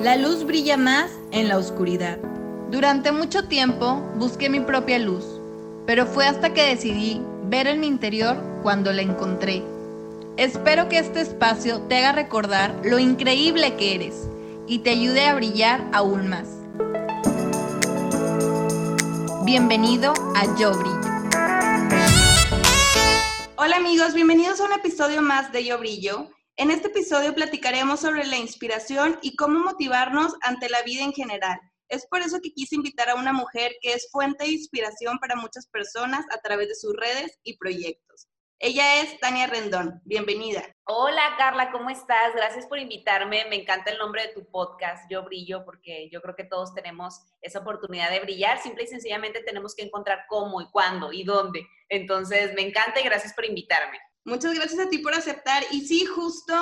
La luz brilla más en la oscuridad. Durante mucho tiempo busqué mi propia luz, pero fue hasta que decidí ver en mi interior cuando la encontré. Espero que este espacio te haga recordar lo increíble que eres y te ayude a brillar aún más. Bienvenido a Yo Brillo. Hola amigos, bienvenidos a un episodio más de Yo Brillo. En este episodio platicaremos sobre la inspiración y cómo motivarnos ante la vida en general. Es por eso que quise invitar a una mujer que es fuente de inspiración para muchas personas a través de sus redes y proyectos. Ella es Tania Rendón. Bienvenida. Hola Carla, ¿cómo estás? Gracias por invitarme. Me encanta el nombre de tu podcast, Yo Brillo, porque yo creo que todos tenemos esa oportunidad de brillar. Simple y sencillamente tenemos que encontrar cómo y cuándo y dónde. Entonces, me encanta y gracias por invitarme. Muchas gracias a ti por aceptar. Y sí, justo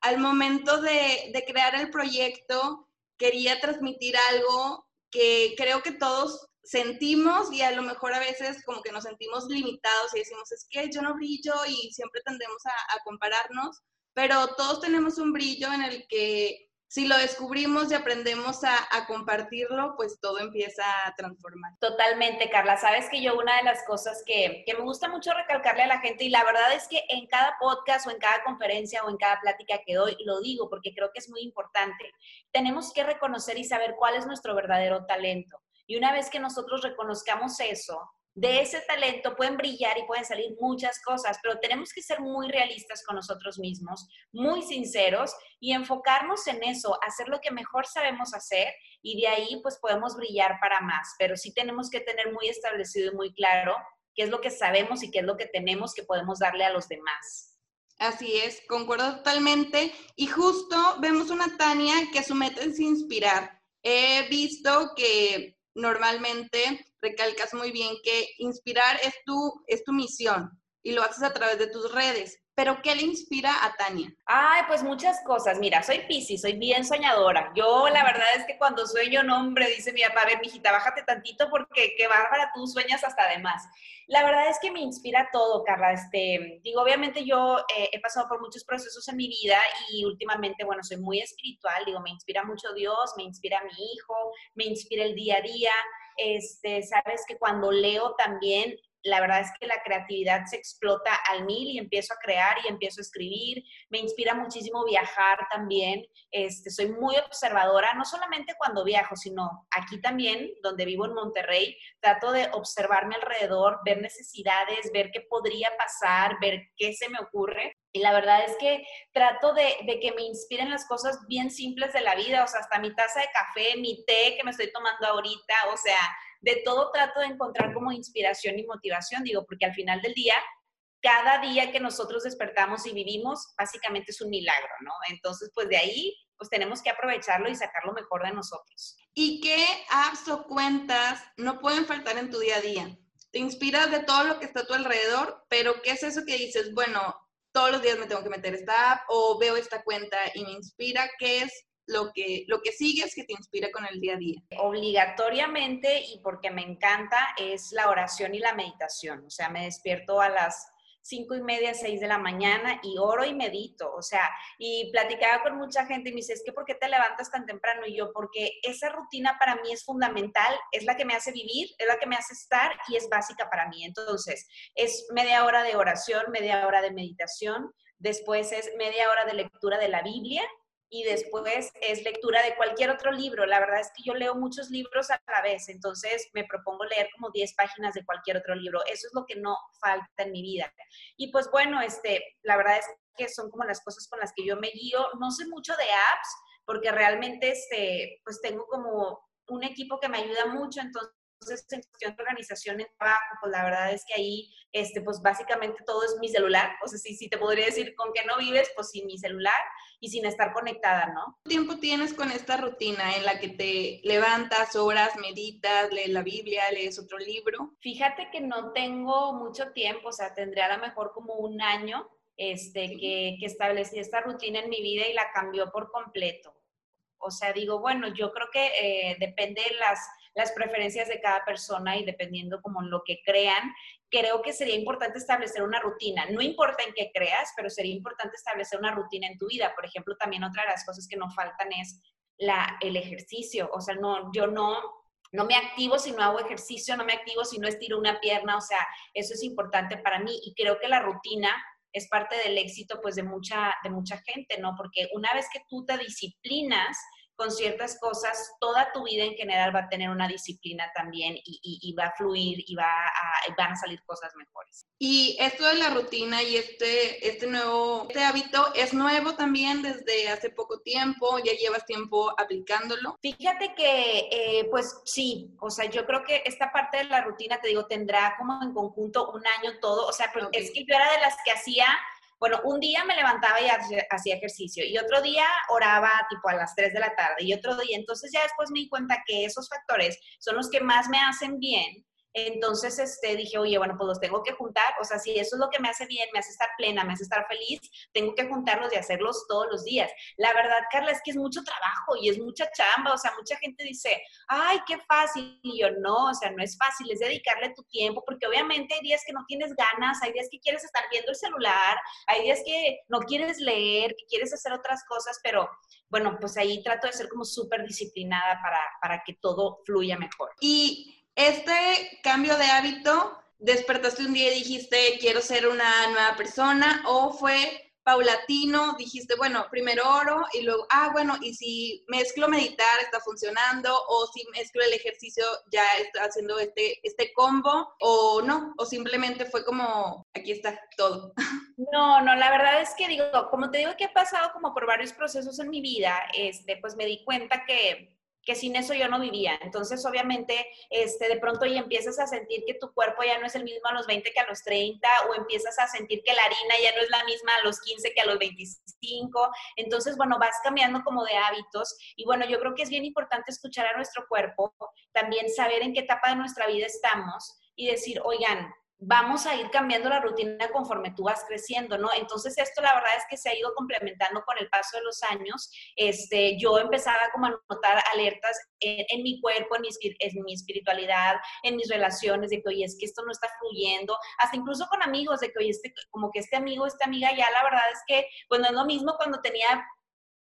al momento de, crear el proyecto, quería transmitir algo que creo que todos sentimos y a lo mejor a veces como que nos sentimos limitados y decimos, es que yo no brillo y siempre tendemos a, a, compararnos, pero todos tenemos un brillo en el que si lo descubrimos y aprendemos a, compartirlo, pues todo empieza a transformar. Totalmente, Carla. Sabes que yo una de las cosas que, me gusta mucho recalcarle a la gente, y la verdad es que en cada podcast o en cada conferencia o en cada plática que doy, lo digo porque creo que es muy importante, tenemos que reconocer y saber cuál es nuestro verdadero talento. Y una vez que nosotros reconozcamos eso, de ese talento pueden brillar y pueden salir muchas cosas, pero tenemos que ser muy realistas con nosotros mismos, muy sinceros y enfocarnos en eso, hacer lo que mejor sabemos hacer y de ahí pues podemos brillar para más, pero sí tenemos que tener muy establecido y muy claro qué es lo que sabemos y qué es lo que tenemos que podemos darle a los demás. Así es, concuerdo totalmente. Y justo vemos una Tania que su meta es inspirar. He visto que normalmente recalcas muy bien que inspirar es tu, es tu misión y lo haces a través de tus redes. Pero ¿qué le inspira a Tania? Ay, pues muchas cosas. Mira, soy Piscis, soy bien soñadora. Yo la verdad es que cuando sueño, no hombre, dice mi papá, a ver, mijita, bájate tantito porque qué bárbara, tú sueñas hasta de más. La verdad es que me inspira todo, Carla. Este, digo, obviamente yo eh, he pasado por muchos procesos en mi vida y últimamente, bueno, soy muy espiritual. Digo, me inspira mucho Dios, me inspira mi hijo, me inspira el día a día. Este, sabes que cuando leo también la verdad es que la creatividad se explota al mil y empiezo a crear y empiezo a escribir. Me inspira muchísimo viajar también. Este, soy muy observadora, no solamente cuando viajo, sino aquí también, donde vivo en Monterrey, trato de observarme alrededor, ver necesidades, ver qué podría pasar, ver qué se me ocurre. Y la verdad es que trato de, de, que me inspiren las cosas bien simples de la vida, o sea, hasta mi taza de café, mi té que me estoy tomando ahorita, o sea, de todo trato de encontrar como inspiración y motivación, digo, porque al final del día, cada día que nosotros despertamos y vivimos, básicamente es un milagro, ¿no? Entonces, pues de ahí, pues tenemos que aprovecharlo y sacar lo mejor de nosotros. ¿Y qué apps o cuentas no pueden faltar en tu día a día? Te inspiras de todo lo que está a tu alrededor, pero ¿qué es eso que dices? Bueno, todos los días me tengo que meter esta app o veo esta cuenta y me inspira. ¿Qué es lo que, lo que sigues que te inspira con el día a día? Obligatoriamente y porque me encanta es la oración y la meditación. O sea, me despierto a las cinco y media, seis de la mañana y oro y medito, o sea, y platicaba con mucha gente y me dice, es que ¿por qué te levantas tan temprano? Y yo, porque esa rutina para mí es fundamental, es la que me hace vivir, es la que me hace estar y es básica para mí. Entonces, es media hora de oración, media hora de meditación, después es media hora de lectura de la Biblia y después es lectura de cualquier otro libro. La verdad es que yo leo muchos libros a la vez, entonces me propongo leer como 10 páginas de cualquier otro libro. Eso es lo que no falta en mi vida. Y pues bueno, este, la verdad es que son como las cosas con las que yo me guío. No sé mucho de apps porque realmente este, pues tengo como un equipo que me ayuda mucho, entonces entonces, en cuestión de organización en trabajo, pues la verdad es que ahí, este, pues básicamente todo es mi celular. O sea, sí, sí te podría decir con qué no vives, pues sin mi celular y sin estar conectada, ¿no? ¿Cuánto tiempo tienes con esta rutina en la que te levantas, horas, meditas, lees la Biblia, lees otro libro? Fíjate que no tengo mucho tiempo, o sea, tendría a lo mejor como un año este, que, que establecí esta rutina en mi vida y la cambió por completo. O sea, digo, bueno, yo creo que eh, depende de las las preferencias de cada persona y dependiendo como lo que crean, creo que sería importante establecer una rutina. No importa en qué creas, pero sería importante establecer una rutina en tu vida. Por ejemplo, también otra de las cosas que no faltan es la, el ejercicio. O sea, no, yo no, no me activo si no hago ejercicio, no me activo si no estiro una pierna. O sea, eso es importante para mí y creo que la rutina es parte del éxito pues de mucha, de mucha gente, ¿no? Porque una vez que tú te disciplinas, con ciertas cosas, toda tu vida en general va a tener una disciplina también y, va a fluir y va a, van a salir cosas mejores. Y esto de la rutina y este, este nuevo este hábito es nuevo también desde hace poco tiempo, ya llevas tiempo aplicándolo. Fíjate que, eh, pues sí, o sea, yo creo que esta parte de la rutina, te digo, tendrá como en conjunto un año todo, o sea, es que yo era de las que hacía bueno, un día me levantaba y hacía ejercicio y otro día oraba tipo a las 3 de la tarde y otro día, entonces ya después me di cuenta que esos factores son los que más me hacen bien entonces este, dije, oye, bueno, pues los tengo que juntar. O sea, si eso es lo que me hace bien, me hace estar plena, me hace estar feliz, tengo que juntarlos y hacerlos todos los días. La verdad, Carla, es que es mucho trabajo y es mucha chamba. O sea, mucha gente dice, ay, qué fácil. Y yo, no, o sea, no es fácil, es dedicarle tu tiempo, porque obviamente hay días que no tienes ganas, hay días que quieres estar viendo el celular, hay días que no quieres leer, que quieres hacer otras cosas, pero bueno, pues ahí trato de ser como súper disciplinada para, para que todo fluya mejor. Y este cambio de hábito, despertaste un día y dijiste, quiero ser una nueva persona, o fue paulatino, dijiste, bueno, primero oro y luego, ah, bueno, y si mezclo meditar, está funcionando, o si mezclo el ejercicio, ya está haciendo este, este combo, o no, o simplemente fue como, aquí está todo. No, no, la verdad es que digo, como te digo que he pasado como por varios procesos en mi vida, este, pues me di cuenta que que sin eso yo no vivía. Entonces, obviamente, este, de pronto ya empiezas a sentir que tu cuerpo ya no es el mismo a los 20 que a los 30, o empiezas a sentir que la harina ya no es la misma a los 15 que a los 25. Entonces, bueno, vas cambiando como de hábitos. Y bueno, yo creo que es bien importante escuchar a nuestro cuerpo, también saber en qué etapa de nuestra vida estamos y decir, oigan, vamos a ir cambiando la rutina conforme tú vas creciendo, ¿no? Entonces esto la verdad es que se ha ido complementando con el paso de los años. Este, yo empezaba como a notar alertas en, mi cuerpo, en mi, en mi, espiritualidad, en mis relaciones, de que, oye, es que esto no está fluyendo, hasta incluso con amigos, de que, oye, este, como que este amigo, esta amiga, ya la verdad es que, pues no es lo mismo cuando tenía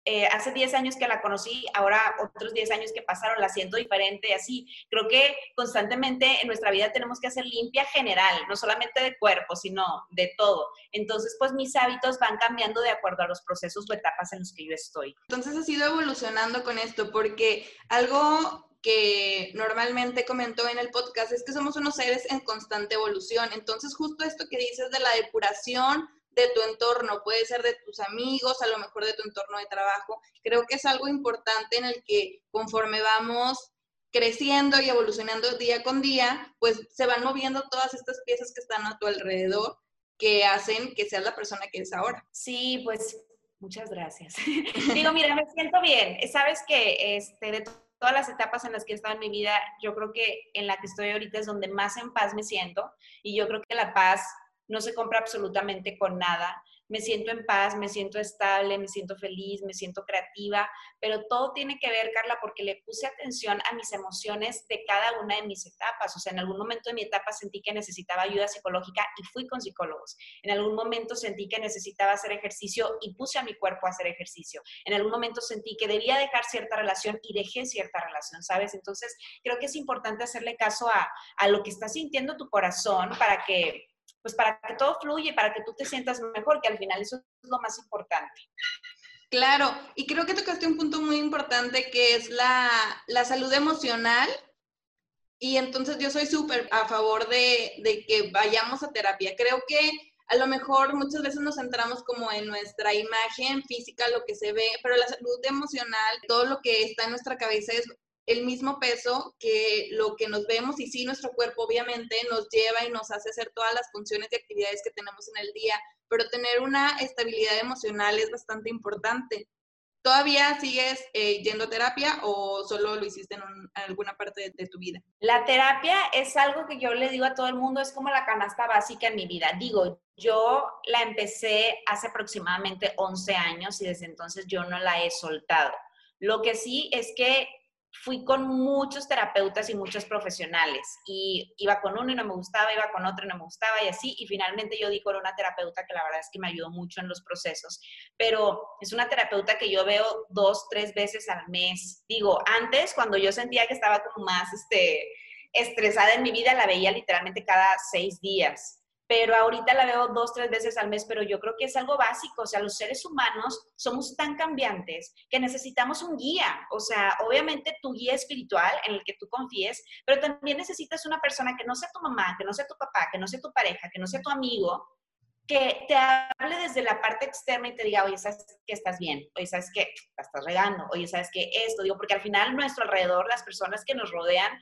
eh, hace 10 años que la conocí, ahora otros 10 años que pasaron, la siento diferente así. Creo que constantemente en nuestra vida tenemos que hacer limpia general, no solamente de cuerpo, sino de todo. Entonces, pues mis hábitos van cambiando de acuerdo a los procesos o etapas en los que yo estoy. Entonces, has ido evolucionando con esto, porque algo que normalmente comentó en el podcast es que somos unos seres en constante evolución. Entonces, justo esto que dices de la depuración, de tu entorno, puede ser de tus amigos, a lo mejor de tu entorno de trabajo. Creo que es algo importante en el que conforme vamos creciendo y evolucionando día con día, pues se van moviendo todas estas piezas que están a tu alrededor que hacen que seas la persona que eres ahora. Sí, pues muchas gracias. Digo, mira, me siento bien. Sabes que este, de todas las etapas en las que he estado en mi vida, yo creo que en la que estoy ahorita es donde más en paz me siento y yo creo que la paz no se compra absolutamente con nada. Me siento en paz, me siento estable, me siento feliz, me siento creativa, pero todo tiene que ver, Carla, porque le puse atención a mis emociones de cada una de mis etapas. O sea, en algún momento de mi etapa sentí que necesitaba ayuda psicológica y fui con psicólogos. En algún momento sentí que necesitaba hacer ejercicio y puse a mi cuerpo a hacer ejercicio. En algún momento sentí que debía dejar cierta relación y dejé cierta relación, ¿sabes? Entonces, creo que es importante hacerle caso a, a lo que está sintiendo tu corazón para que pues para que todo fluya y para que tú te sientas mejor, que al final eso es lo más importante. Claro, y creo que tocaste un punto muy importante que es la, la salud emocional. Y entonces yo soy súper a favor de, de que vayamos a terapia. Creo que a lo mejor muchas veces nos centramos como en nuestra imagen física, lo que se ve, pero la salud emocional, todo lo que está en nuestra cabeza es el mismo peso que lo que nos vemos y sí nuestro cuerpo obviamente nos lleva y nos hace hacer todas las funciones y actividades que tenemos en el día, pero tener una estabilidad emocional es bastante importante. ¿Todavía sigues eh, yendo a terapia o solo lo hiciste en, alguna parte de, de, tu vida? La terapia es algo que yo le digo a todo el mundo, es como la canasta básica en mi vida. Digo, yo la empecé hace aproximadamente 11 años y desde entonces yo no la he soltado. Lo que sí es que fui con muchos terapeutas y muchos profesionales y iba con uno y no me gustaba, iba con otro y no me gustaba y así, y finalmente yo di con una terapeuta que la verdad es que me ayudó mucho en los procesos, pero es una terapeuta que yo veo dos, tres veces al mes. Digo, antes cuando yo sentía que estaba como más este, estresada en mi vida, la veía literalmente cada seis días pero ahorita la veo dos, tres veces al mes, pero yo creo que es algo básico, o sea, los seres humanos somos tan cambiantes que necesitamos un guía, o sea, obviamente tu guía espiritual en el que tú confíes, pero también necesitas una persona que no sea tu mamá, que no sea tu papá, que no sea tu pareja, que no sea tu amigo, que te hable desde la parte externa y te diga, oye, sabes que estás bien, oye, sabes que la estás regando, oye, sabes que esto, digo, porque al final nuestro alrededor, las personas que nos rodean,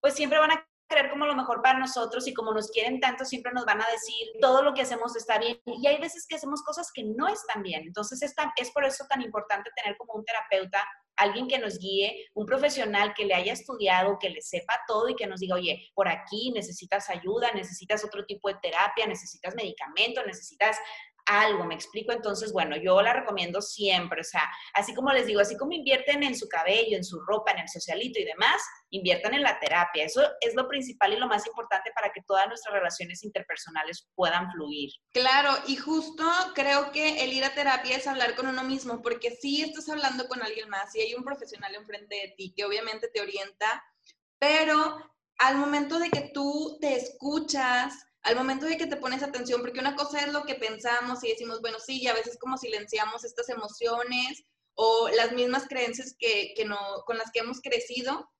pues siempre van a creer como lo mejor para nosotros y como nos quieren tanto, siempre nos van a decir todo lo que hacemos está bien. Y hay veces que hacemos cosas que no están bien. Entonces es, es por eso tan importante tener como un terapeuta, alguien que nos guíe, un profesional que le haya estudiado, que le sepa todo y que nos diga, oye, por aquí necesitas ayuda, necesitas otro tipo de terapia, necesitas medicamento, necesitas algo, me explico. Entonces, bueno, yo la recomiendo siempre, o sea, así como les digo, así como invierten en su cabello, en su ropa, en el socialito y demás, inviertan en la terapia. Eso es lo principal y lo más importante para que todas nuestras relaciones interpersonales puedan fluir. Claro, y justo creo que el ir a terapia es hablar con uno mismo, porque si estás hablando con alguien más y hay un profesional enfrente de ti que obviamente te orienta, pero al momento de que tú te escuchas, al momento de que te pones atención, porque una cosa es lo que pensamos y decimos, bueno, sí, y a veces como silenciamos estas emociones o las mismas creencias que, que no, con las que hemos crecido,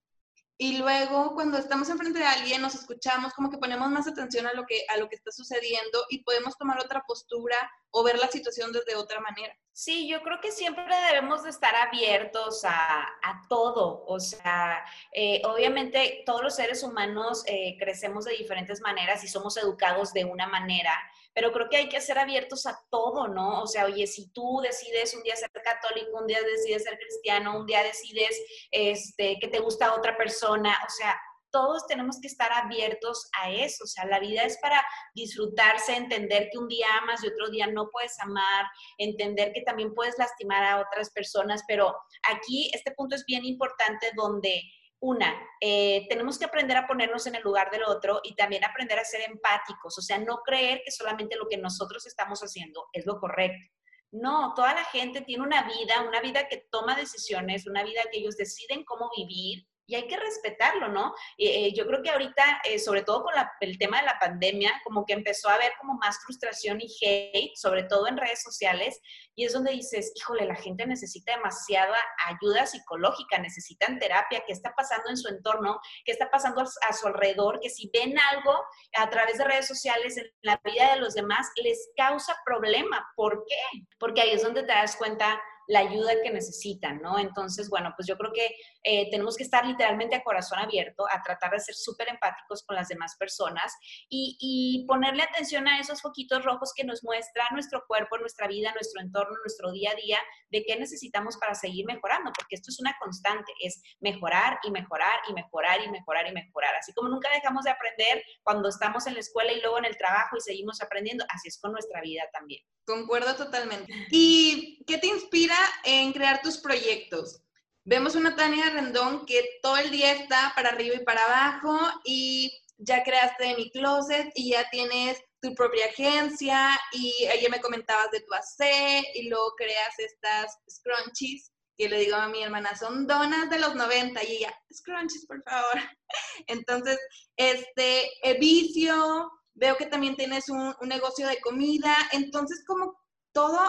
y luego cuando estamos enfrente de alguien nos escuchamos como que ponemos más atención a lo que a lo que está sucediendo y podemos tomar otra postura o ver la situación desde otra manera. Sí, yo creo que siempre debemos de estar abiertos a, a todo. O sea, eh, obviamente todos los seres humanos eh, crecemos de diferentes maneras y somos educados de una manera pero creo que hay que ser abiertos a todo, ¿no? O sea, oye, si tú decides un día ser católico, un día decides ser cristiano, un día decides este, que te gusta otra persona, o sea, todos tenemos que estar abiertos a eso, o sea, la vida es para disfrutarse, entender que un día amas y otro día no puedes amar, entender que también puedes lastimar a otras personas, pero aquí este punto es bien importante donde una, eh, tenemos que aprender a ponernos en el lugar del otro y también aprender a ser empáticos, o sea, no creer que solamente lo que nosotros estamos haciendo es lo correcto. No, toda la gente tiene una vida, una vida que toma decisiones, una vida que ellos deciden cómo vivir y hay que respetarlo, ¿no? Eh, yo creo que ahorita, eh, sobre todo con el tema de la pandemia, como que empezó a haber como más frustración y hate, sobre todo en redes sociales, y es donde dices, híjole, la gente necesita demasiada ayuda psicológica, necesitan terapia, ¿qué está pasando en su entorno? ¿Qué está pasando a su alrededor? Que si ven algo a través de redes sociales en la vida de los demás, les causa problema. ¿Por qué? Porque ahí es donde te das cuenta la ayuda que necesitan, ¿no? Entonces, bueno, pues yo creo que eh, tenemos que estar literalmente a corazón abierto, a tratar de ser súper empáticos con las demás personas y, ponerle atención a esos foquitos rojos que nos muestra nuestro cuerpo, nuestra vida, nuestro entorno, nuestro día a día, de qué necesitamos para seguir mejorando, porque esto es una constante, es mejorar y mejorar y mejorar y mejorar y mejorar. Así como nunca dejamos de aprender cuando estamos en la escuela y luego en el trabajo y seguimos aprendiendo, así es con nuestra vida también. Concuerdo totalmente. ¿Y qué te inspira en crear tus proyectos? Vemos una Tania Rendón que todo el día está para arriba y para abajo y ya creaste mi closet y ya tienes tu propia agencia y ayer me comentabas de tu AC y luego creas estas scrunchies que le digo a mi hermana, son donas de los 90 y ella, scrunchies, por favor. Entonces, este, vicio, veo que también tienes un, negocio de comida, entonces como todo,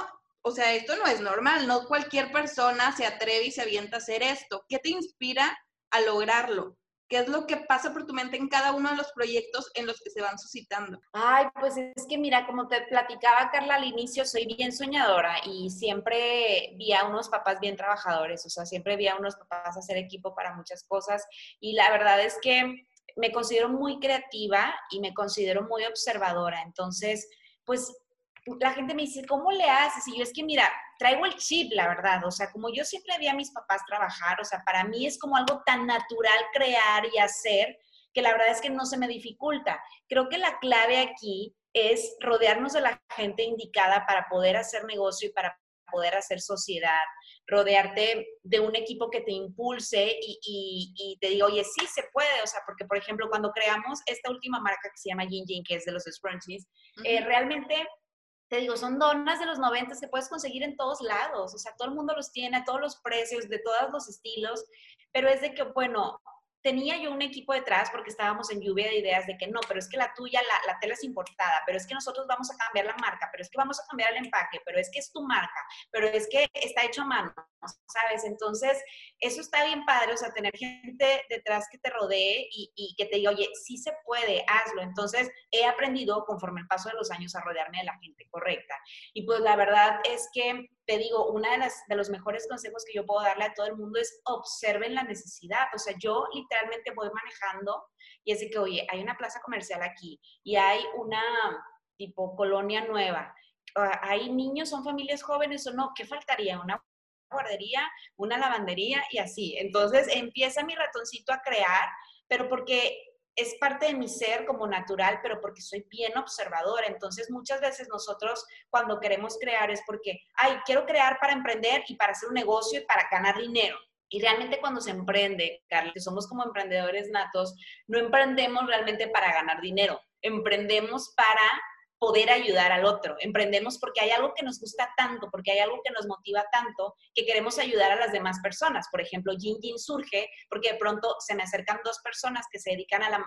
o sea, esto no es normal, no cualquier persona se atreve y se avienta a hacer esto. ¿Qué te inspira a lograrlo? ¿Qué es lo que pasa por tu mente en cada uno de los proyectos en los que se van suscitando? Ay, pues es que mira, como te platicaba Carla al inicio, soy bien soñadora y siempre vi a unos papás bien trabajadores, o sea, siempre vi a unos papás hacer equipo para muchas cosas y la verdad es que me considero muy creativa y me considero muy observadora. Entonces, pues la gente me dice, ¿cómo le haces? Y yo es que, mira, traigo el chip, la verdad. O sea, como yo siempre vi a mis papás trabajar, o sea, para mí es como algo tan natural crear y hacer que la verdad es que no se me dificulta. Creo que la clave aquí es rodearnos de la gente indicada para poder hacer negocio y para poder hacer sociedad, rodearte de un equipo que te impulse y, te diga, oye, sí se puede, o sea, porque por ejemplo, cuando creamos esta última marca que se llama Jin Jin, que es de los scrunchies, eh, realmente te digo, son donas de los 90 que puedes conseguir en todos lados, o sea, todo el mundo los tiene, a todos los precios, de todos los estilos, pero es de que, bueno, tenía yo un equipo detrás porque estábamos en lluvia de ideas de que no, pero es que la tuya, la, tela es importada, pero es que nosotros vamos a cambiar la marca, pero es que vamos a cambiar el empaque, pero es que es tu marca, pero es que está hecho a mano, ¿sabes? Entonces, eso está bien padre, o sea, tener gente detrás que te rodee y, y que te diga, oye, sí se puede, hazlo. Entonces, he aprendido conforme el paso de los años a rodearme de la gente correcta. Y pues la verdad es que te digo, uno de, de los mejores consejos que yo puedo darle a todo el mundo es observen la necesidad. O sea, yo literalmente voy manejando y es de que, oye, hay una plaza comercial aquí y hay una tipo colonia nueva. Ah, hay niños, son familias jóvenes o no, ¿qué faltaría? Una guardería, una lavandería y así. Entonces empieza mi ratoncito a crear, pero porque es parte de mi ser como natural, pero porque soy bien observadora. Entonces, muchas veces nosotros cuando queremos crear es porque, ay, quiero crear para emprender y para hacer un negocio y para ganar dinero. Y realmente cuando se emprende, Carlos, que somos como emprendedores natos, no emprendemos realmente para ganar dinero, emprendemos para poder ayudar al otro. Emprendemos porque hay algo que nos gusta tanto, porque hay algo que nos motiva tanto, que queremos ayudar a las demás personas. Por ejemplo, Jin Jin surge porque de pronto se me acercan dos personas que se dedican a la,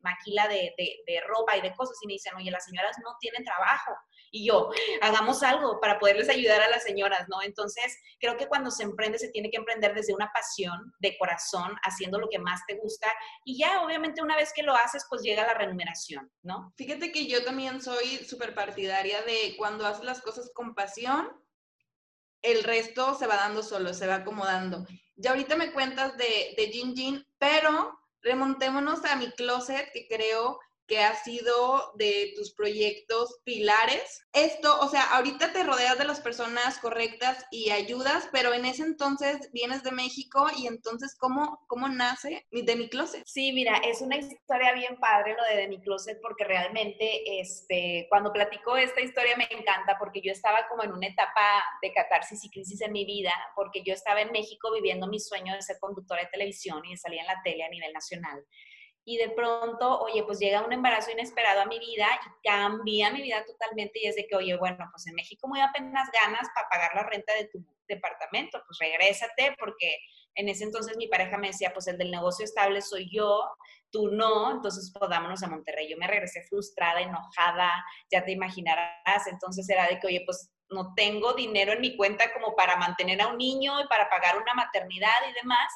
maquila de, de, ropa y de cosas y me dicen, oye, las señoras no tienen trabajo. Y yo, hagamos algo para poderles ayudar a las señoras, ¿no? Entonces, creo que cuando se emprende se tiene que emprender desde una pasión, de corazón, haciendo lo que más te gusta. Y ya, obviamente, una vez que lo haces, pues llega la remuneración, ¿no? Fíjate que yo también soy súper partidaria de cuando haces las cosas con pasión, el resto se va dando solo, se va acomodando. Ya ahorita me cuentas de, de Jin Jin, pero remontémonos a mi closet, que creo que ha sido de tus proyectos pilares. Esto, o sea, ahorita te rodeas de las personas correctas y ayudas, pero en ese entonces vienes de México y entonces, ¿cómo, cómo nace de mi closet? Sí, mira, es una historia bien padre lo de de mi closet porque realmente, este, cuando platico esta historia me encanta porque yo estaba como en una etapa de catarsis y crisis en mi vida porque yo estaba en México viviendo mi sueño de ser conductora de televisión y de salir en la tele a nivel nacional y de pronto, oye, pues llega un embarazo inesperado a mi vida y cambia mi vida totalmente y es de que, oye, bueno, pues en México muy apenas ganas para pagar la renta de tu departamento, pues regrésate porque en ese entonces mi pareja me decía, pues el del negocio estable soy yo, tú no, entonces pues vámonos a Monterrey. Yo me regresé frustrada, enojada, ya te imaginarás, entonces era de que, oye, pues no tengo dinero en mi cuenta como para mantener a un niño y para pagar una maternidad y demás.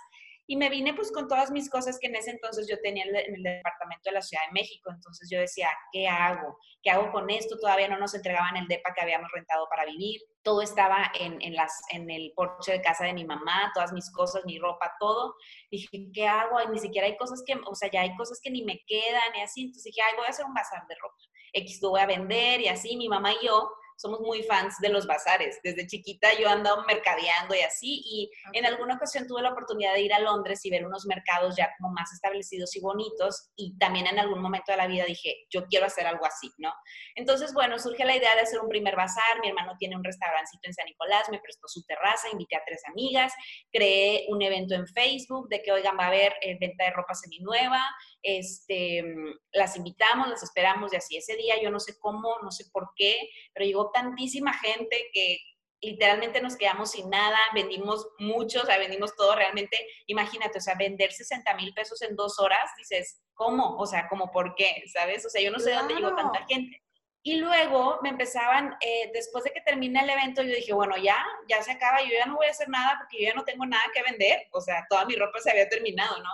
Y me vine pues con todas mis cosas que en ese entonces yo tenía en el departamento de la Ciudad de México. Entonces yo decía, ¿qué hago? ¿Qué hago con esto? Todavía no nos entregaban el DEPA que habíamos rentado para vivir. Todo estaba en, en, las, en el porche de casa de mi mamá, todas mis cosas, mi ropa, todo. Dije, ¿qué hago? Y ni siquiera hay cosas que, o sea, ya hay cosas que ni me quedan y así. Entonces dije, ay, voy a hacer un bazar de ropa. X, lo voy a vender y así. Mi mamá y yo somos muy fans de los bazares. Desde chiquita yo andaba mercadeando y así, y en alguna ocasión tuve la oportunidad de ir a Londres y ver unos mercados ya como más establecidos y bonitos, y también en algún momento de la vida dije, yo quiero hacer algo así, ¿no? Entonces, bueno, surge la idea de hacer un primer bazar, mi hermano tiene un restaurancito en San Nicolás, me prestó su terraza, invité a tres amigas, creé un evento en Facebook de que, oigan, va a haber eh, venta de ropa seminueva, este, las invitamos, las esperamos y así. Ese día yo no sé cómo, no sé por qué, pero llegó tantísima gente que literalmente nos quedamos sin nada, vendimos mucho, o sea, vendimos todo realmente. Imagínate, o sea, vender 60 mil pesos en dos horas, dices, ¿cómo? O sea, ¿cómo por qué? ¿Sabes? O sea, yo no sé dónde llegó tanta gente. Y luego me empezaban, eh, después de que termina el evento, yo dije, bueno, ya, ya se acaba, yo ya no voy a hacer nada porque yo ya no tengo nada que vender. O sea, toda mi ropa se había terminado, ¿no?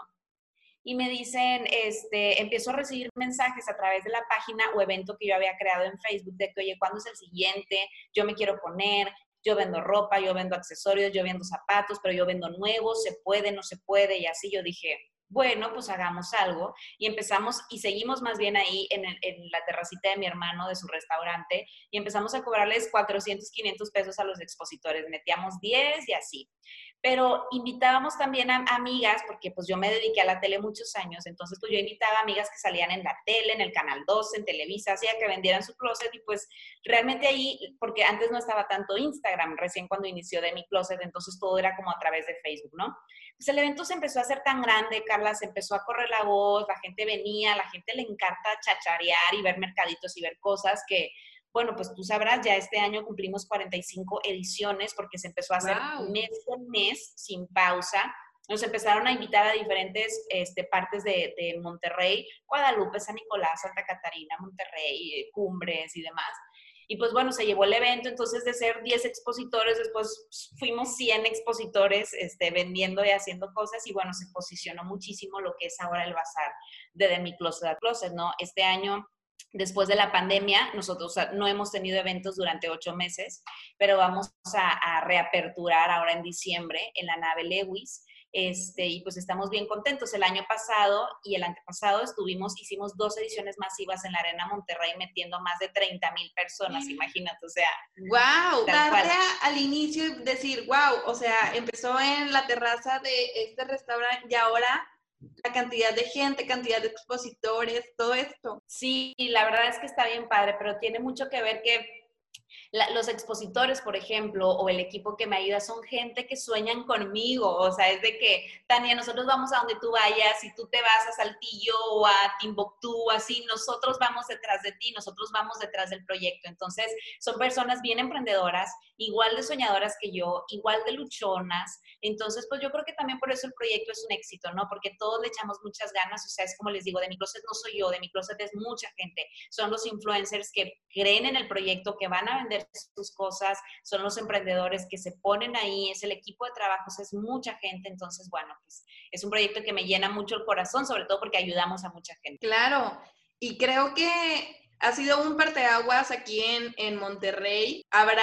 Y me dicen, este, empiezo a recibir mensajes a través de la página o evento que yo había creado en Facebook de que, oye, ¿cuándo es el siguiente? Yo me quiero poner, yo vendo ropa, yo vendo accesorios, yo vendo zapatos, pero yo vendo nuevos, se puede, no se puede, y así yo dije, bueno, pues hagamos algo. Y empezamos y seguimos más bien ahí en, la terracita de mi hermano, de su restaurante, y empezamos a cobrarles 400, 500 pesos a los expositores. Metíamos 10 y así pero invitábamos también a amigas, porque pues yo me dediqué a la tele muchos años, entonces pues yo invitaba a amigas que salían en la tele, en el Canal 12, en Televisa, hacía que vendieran su closet y pues realmente ahí, porque antes no estaba tanto Instagram, recién cuando inició de mi closet, entonces todo era como a través de Facebook, ¿no? Pues el evento se empezó a hacer tan grande, se empezó a correr la voz, la gente venía, la gente le encanta chacharear y ver mercaditos y ver cosas que bueno, pues tú sabrás, ya este año cumplimos 45 ediciones porque se empezó a hacer mes con mes sin pausa. Nos empezaron a invitar a diferentes este, partes de, de, Monterrey, Guadalupe, San Nicolás, Santa Catarina, Monterrey, Cumbres y demás. Y pues bueno, se llevó el evento, entonces de ser 10 expositores, después fuimos 100 expositores este, vendiendo y haciendo cosas y bueno, se posicionó muchísimo lo que es ahora el bazar de, de mi closet a closet, ¿no? Este año después de la pandemia, nosotros no hemos tenido eventos durante ocho meses, pero vamos a, reaperturar ahora en diciembre en la nave Lewis. Este, y pues estamos bien contentos. El año pasado y el antepasado estuvimos, hicimos dos ediciones masivas en la Arena Monterrey metiendo más de 30 mil personas, imagínate, o sea. ¡Wow! Darle al inicio decir, wow, o sea, empezó en la terraza de este restaurante y ahora la cantidad de gente, cantidad de expositores, todo esto. Sí, la verdad es que está bien padre, pero tiene mucho que ver que los expositores, por ejemplo, o el equipo que me ayuda, son gente que sueñan conmigo. O sea, es de que, Tania, nosotros vamos a donde tú vayas, y tú te vas a Saltillo o a Timbuktu, así, nosotros vamos detrás de ti, nosotros vamos detrás del proyecto. Entonces, son personas bien emprendedoras, igual de soñadoras que yo, igual de luchonas. Entonces, pues yo creo que también por eso el proyecto es un éxito, ¿no? Porque todos le echamos muchas ganas. O sea, es como les digo, de mi closet no soy yo, de mi closet es mucha gente. Son los influencers que creen en el proyecto, que van a sus cosas, son los emprendedores que se ponen ahí, es el equipo de trabajos, es mucha gente, entonces, bueno, pues es un proyecto que me llena mucho el corazón, sobre todo porque ayudamos a mucha gente. Claro, y creo que ha sido un parteaguas aquí en, en Monterrey, habrá,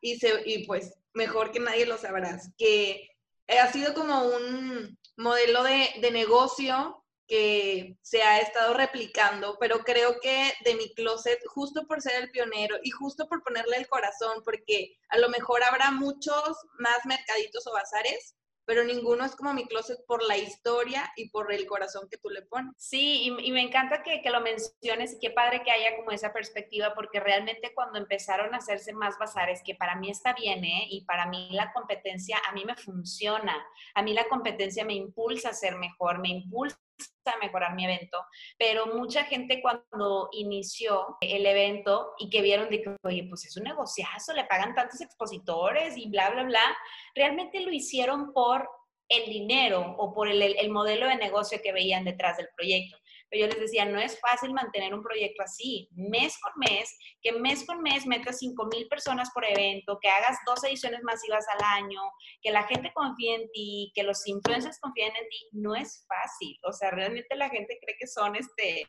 y, se, y pues mejor que nadie lo sabrás, que ha sido como un modelo de, de negocio que se ha estado replicando, pero creo que de mi closet, justo por ser el pionero y justo por ponerle el corazón, porque a lo mejor habrá muchos más mercaditos o bazares, pero ninguno es como mi closet por la historia y por el corazón que tú le pones. Sí, y, me encanta que, que, lo menciones y qué padre que haya como esa perspectiva, porque realmente cuando empezaron a hacerse más bazares, que para mí está bien, ¿eh? y para mí la competencia, a mí me funciona, a mí la competencia me impulsa a ser mejor, me impulsa a mejorar mi evento, pero mucha gente cuando inició el evento y que vieron de que, oye, pues es un negociazo, le pagan tantos expositores y bla, bla, bla, realmente lo hicieron por el dinero o por el, el modelo de negocio que veían detrás del proyecto yo les decía, no es fácil mantener un proyecto así, mes con mes, que mes con mes metas 5 mil personas por evento, que hagas dos ediciones masivas al año, que la gente confíe en ti, que los influencers confíen en ti, no es fácil. O sea, realmente la gente cree que son este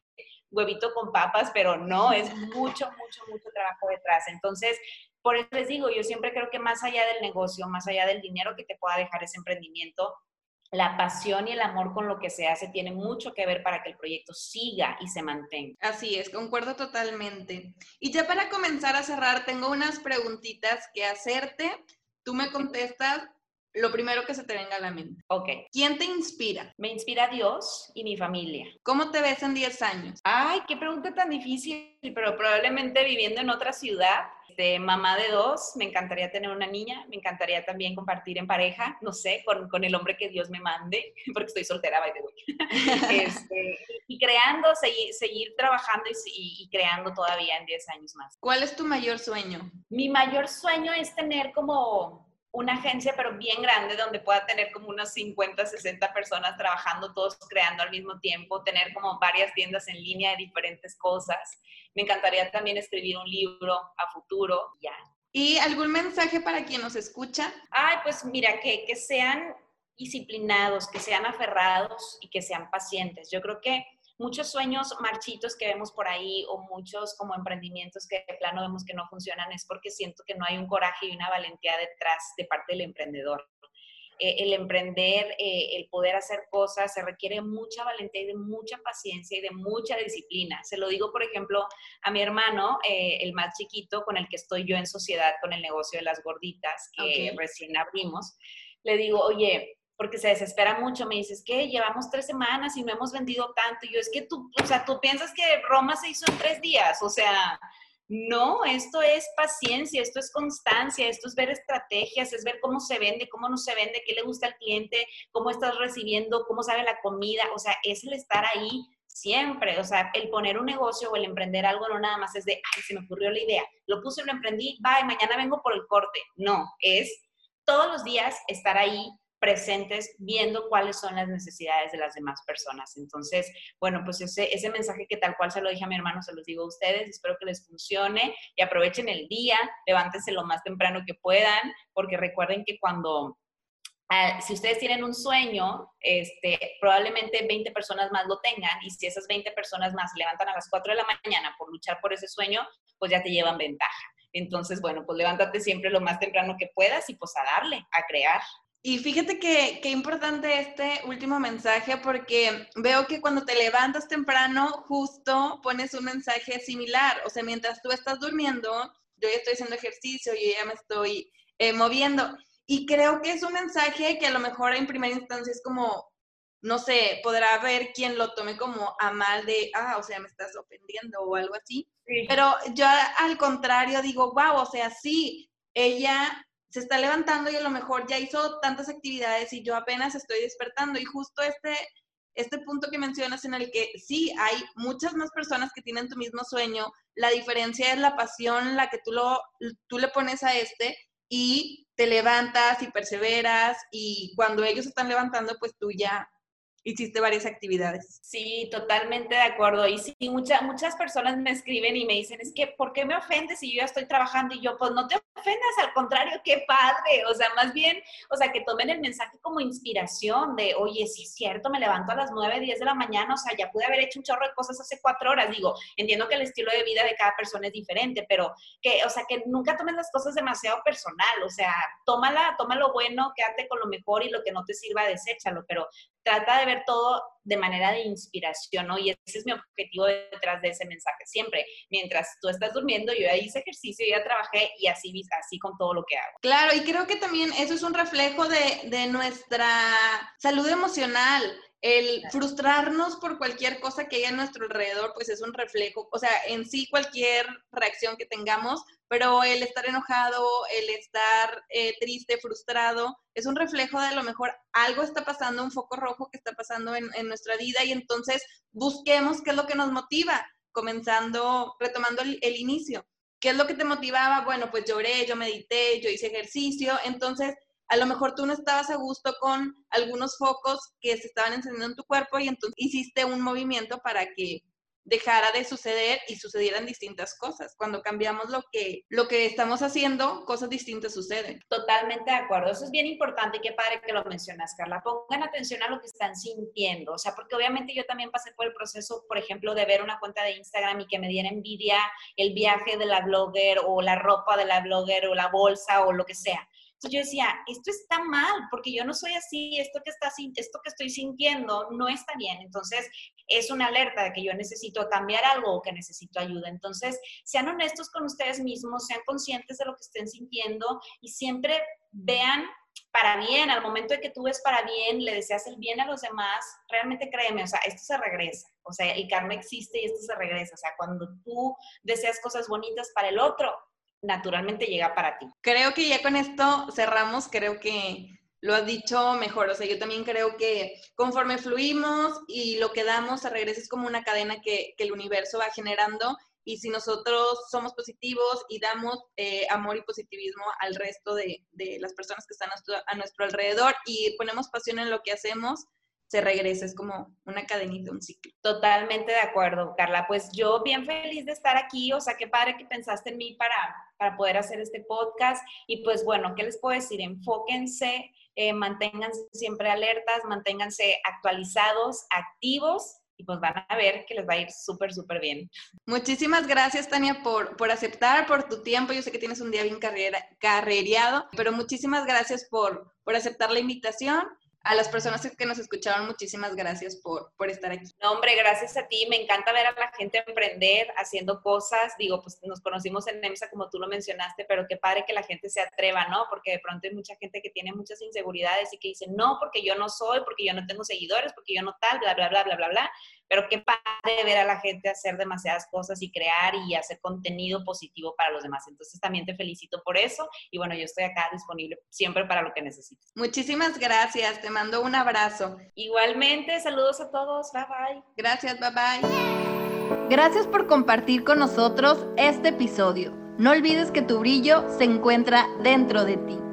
huevito con papas, pero no, es mucho, mucho, mucho trabajo detrás. Entonces, por eso les digo, yo siempre creo que más allá del negocio, más allá del dinero que te pueda dejar ese emprendimiento, la pasión y el amor con lo que se hace tiene mucho que ver para que el proyecto siga y se mantenga. Así es, concuerdo totalmente. Y ya para comenzar a cerrar, tengo unas preguntitas que hacerte. Tú me contestas lo primero que se te venga a la mente. Ok. ¿Quién te inspira? Me inspira Dios y mi familia. ¿Cómo te ves en 10 años? Ay, qué pregunta tan difícil, pero probablemente viviendo en otra ciudad, de mamá de dos, me encantaría tener una niña, me encantaría también compartir en pareja, no sé, con, con el hombre que Dios me mande, porque estoy soltera, by the way. Este, y creando, seguir, seguir trabajando y, y creando todavía en 10 años más. ¿Cuál es tu mayor sueño? Mi mayor sueño es tener como una agencia, pero bien grande, donde pueda tener como unas 50, 60 personas trabajando, todos creando al mismo tiempo, tener como varias tiendas en línea de diferentes cosas. Me encantaría también escribir un libro a futuro, ya. ¿Y algún mensaje para quien nos escucha? Ay, pues mira, que, que sean disciplinados, que sean aferrados y que sean pacientes. Yo creo que muchos sueños marchitos que vemos por ahí o muchos como emprendimientos que de plano vemos que no funcionan es porque siento que no hay un coraje y una valentía detrás de parte del emprendedor. eh, el emprender, eh, el poder hacer cosas, se requiere mucha valentía y de mucha paciencia y de mucha disciplina. Se lo digo, por ejemplo, a mi hermano, eh, el más chiquito, con el que estoy yo en sociedad con el negocio de las gorditas, que recién abrimos. Le digo, oye, porque se desespera mucho, me dices que llevamos tres semanas y no hemos vendido tanto. Y yo, es que tú, o sea, tú piensas que Roma se hizo en tres días, o sea, no, esto es paciencia, esto es constancia, esto es ver estrategias, es ver cómo se vende, cómo no se vende, qué le gusta al cliente, cómo estás recibiendo, cómo sabe la comida, o sea, es el estar ahí siempre, o sea, el poner un negocio o el emprender algo no nada más es de, ay, se me ocurrió la idea, lo puse, lo emprendí, bye, mañana vengo por el corte. No, es todos los días estar ahí presentes viendo cuáles son las necesidades de las demás personas. Entonces, bueno, pues ese, ese mensaje que tal cual se lo dije a mi hermano, se los digo a ustedes, espero que les funcione y aprovechen el día, levántense lo más temprano que puedan, porque recuerden que cuando ah, si ustedes tienen un sueño, este, probablemente 20 personas más lo tengan y si esas 20 personas más se levantan a las 4 de la mañana por luchar por ese sueño, pues ya te llevan ventaja. Entonces, bueno, pues levántate siempre lo más temprano que puedas y pues a darle, a crear. Y fíjate que, qué importante este último mensaje porque veo que cuando te levantas temprano, justo pones un mensaje similar. O sea, mientras tú estás durmiendo, yo ya estoy haciendo ejercicio, yo ya me estoy eh, moviendo. Y creo que es un mensaje que a lo mejor en primera instancia es como, no sé, podrá ver quien lo tome como a mal de, ah, o sea, me estás ofendiendo o algo así. Pero yo al contrario digo, wow, o sea, sí, ella se está levantando y a lo mejor ya hizo tantas actividades y yo apenas estoy despertando. Y justo este, este punto que mencionas en el que sí, hay muchas más personas que tienen tu mismo sueño, la diferencia es la pasión, la que tú, lo, tú le pones a este y te levantas y perseveras y cuando ellos están levantando, pues tú ya hiciste varias actividades. Sí, totalmente de acuerdo. Y sí, muchas muchas personas me escriben y me dicen, es que, ¿por qué me ofendes si yo ya estoy trabajando? Y yo, pues no te ofendas, al contrario, qué padre. O sea, más bien, o sea, que tomen el mensaje como inspiración de, oye, sí es cierto, me levanto a las 9, 10 de la mañana, o sea, ya pude haber hecho un chorro de cosas hace cuatro horas. Digo, entiendo que el estilo de vida de cada persona es diferente, pero que, o sea, que nunca tomes las cosas demasiado personal. O sea, tómala, toma lo bueno, quédate con lo mejor y lo que no te sirva, deséchalo, pero trata de ver todo de manera de inspiración, ¿no? Y ese es mi objetivo detrás de ese mensaje siempre. Mientras tú estás durmiendo, yo ya hice ejercicio, ya trabajé y así, así con todo lo que hago. Claro, y creo que también eso es un reflejo de, de nuestra salud emocional el frustrarnos por cualquier cosa que haya a nuestro alrededor, pues es un reflejo, o sea, en sí cualquier reacción que tengamos, pero el estar enojado, el estar eh, triste, frustrado, es un reflejo de a lo mejor algo está pasando, un foco rojo que está pasando en, nuestra vida y entonces busquemos qué es lo que nos motiva, comenzando, retomando el, el inicio. ¿Qué es lo que te motivaba? Bueno, pues lloré, yo medité, yo hice ejercicio, entonces a lo mejor tú no estabas a gusto con algunos focos que se estaban encendiendo en tu cuerpo y entonces hiciste un movimiento para que dejara de suceder y sucedieran distintas cosas. Cuando cambiamos lo que, lo que estamos haciendo, cosas distintas suceden. Totalmente de acuerdo. Eso es bien importante y qué padre que lo mencionas, Carla. Pongan atención a lo que están sintiendo. O sea, porque obviamente yo también pasé por el proceso, por ejemplo, de ver una cuenta de Instagram y que me diera envidia el viaje de la blogger o la ropa de la blogger o la bolsa o lo que sea yo decía, esto está mal, porque yo no soy así, esto que, está, esto que estoy sintiendo no está bien. Entonces, es una alerta de que yo necesito cambiar algo o que necesito ayuda. Entonces, sean honestos con ustedes mismos, sean conscientes de lo que estén sintiendo y siempre vean para bien, al momento de que tú ves para bien, le deseas el bien a los demás, realmente créeme, o sea, esto se regresa, o sea, el karma existe y esto se regresa, o sea, cuando tú deseas cosas bonitas para el otro, naturalmente llega para ti. Creo que ya con esto cerramos, creo que lo has dicho mejor, o sea, yo también creo que conforme fluimos y lo que damos se regresa es como una cadena que, el universo va generando y si nosotros somos positivos y damos eh, amor y positivismo al resto de, las personas que están a nuestro alrededor y ponemos pasión en lo que hacemos, se regresa, es como una cadenita, un ciclo. Totalmente de acuerdo, Carla. Pues yo bien feliz de estar aquí, o sea, qué padre que pensaste en mí para, para poder hacer este podcast. Y pues bueno, ¿qué les puedo decir? Enfóquense, eh, manténganse siempre alertas, manténganse actualizados, activos y pues van a ver que les va a ir súper, súper bien. Muchísimas gracias, Tania, por, por aceptar, por tu tiempo. Yo sé que tienes un día bien carrera, carrereado, pero muchísimas gracias por, por aceptar la invitación a las personas que nos escucharon, muchísimas gracias por, por estar aquí. No, hombre, gracias a ti. Me encanta ver a la gente emprender, haciendo cosas. Digo, pues nos conocimos en NEMSA, como tú lo mencionaste, pero qué padre que la gente se atreva, ¿no? Porque de pronto hay mucha gente que tiene muchas inseguridades y que dice, no, porque yo no soy, porque yo no tengo seguidores, porque yo no tal, bla, bla, bla, bla, bla, bla pero qué padre ver a la gente hacer demasiadas cosas y crear y hacer contenido positivo para los demás. Entonces también te felicito por eso y bueno, yo estoy acá disponible siempre para lo que necesites. Muchísimas gracias, te mando un abrazo. Igualmente, saludos a todos, bye bye. Gracias, bye bye. Gracias por compartir con nosotros este episodio. No olvides que tu brillo se encuentra dentro de ti.